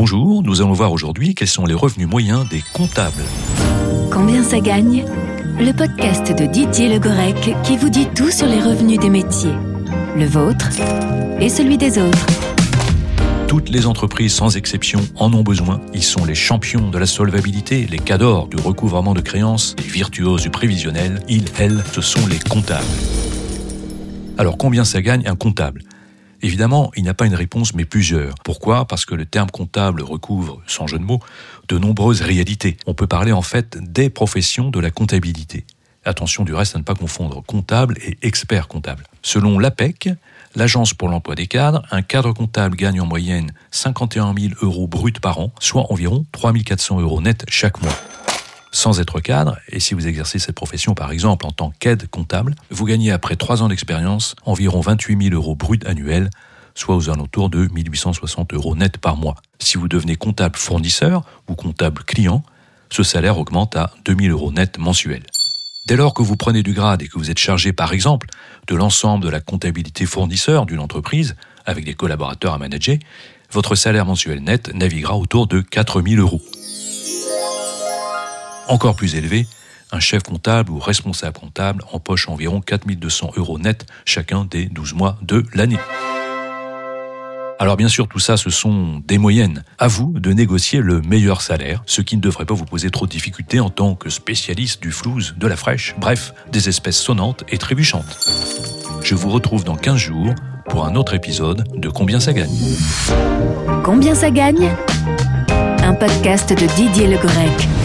Bonjour, nous allons voir aujourd'hui quels sont les revenus moyens des comptables. Combien ça gagne Le podcast de Didier Legorec qui vous dit tout sur les revenus des métiers. Le vôtre et celui des autres. Toutes les entreprises, sans exception, en ont besoin. Ils sont les champions de la solvabilité, les cadors du recouvrement de créances, les virtuoses du prévisionnel. Ils, elles, ce sont les comptables. Alors combien ça gagne un comptable? Évidemment, il n'y a pas une réponse, mais plusieurs. Pourquoi? Parce que le terme comptable recouvre, sans jeu de mots, de nombreuses réalités. On peut parler en fait des professions de la comptabilité. Attention du reste à ne pas confondre comptable et expert comptable. Selon l'APEC, l'Agence pour l'emploi des cadres, un cadre comptable gagne en moyenne 51 000 euros bruts par an, soit environ 3 400 euros net chaque mois sans être cadre, et si vous exercez cette profession par exemple en tant qu'aide comptable, vous gagnez après trois ans d'expérience environ 28 000 euros bruts annuels, soit aux alentours de 1860 euros net par mois. Si vous devenez comptable fournisseur ou comptable client, ce salaire augmente à 2000 euros net mensuels. Dès lors que vous prenez du grade et que vous êtes chargé par exemple de l'ensemble de la comptabilité fournisseur d'une entreprise, avec des collaborateurs à manager, votre salaire mensuel net naviguera autour de 4000 euros encore plus élevé, un chef comptable ou responsable comptable empoche environ 4200 euros net chacun des 12 mois de l'année. Alors bien sûr, tout ça, ce sont des moyennes. À vous de négocier le meilleur salaire, ce qui ne devrait pas vous poser trop de difficultés en tant que spécialiste du flouze, de la fraîche, bref, des espèces sonnantes et trébuchantes. Je vous retrouve dans 15 jours pour un autre épisode de Combien ça gagne? Combien ça gagne? Un podcast de Didier Le Grec.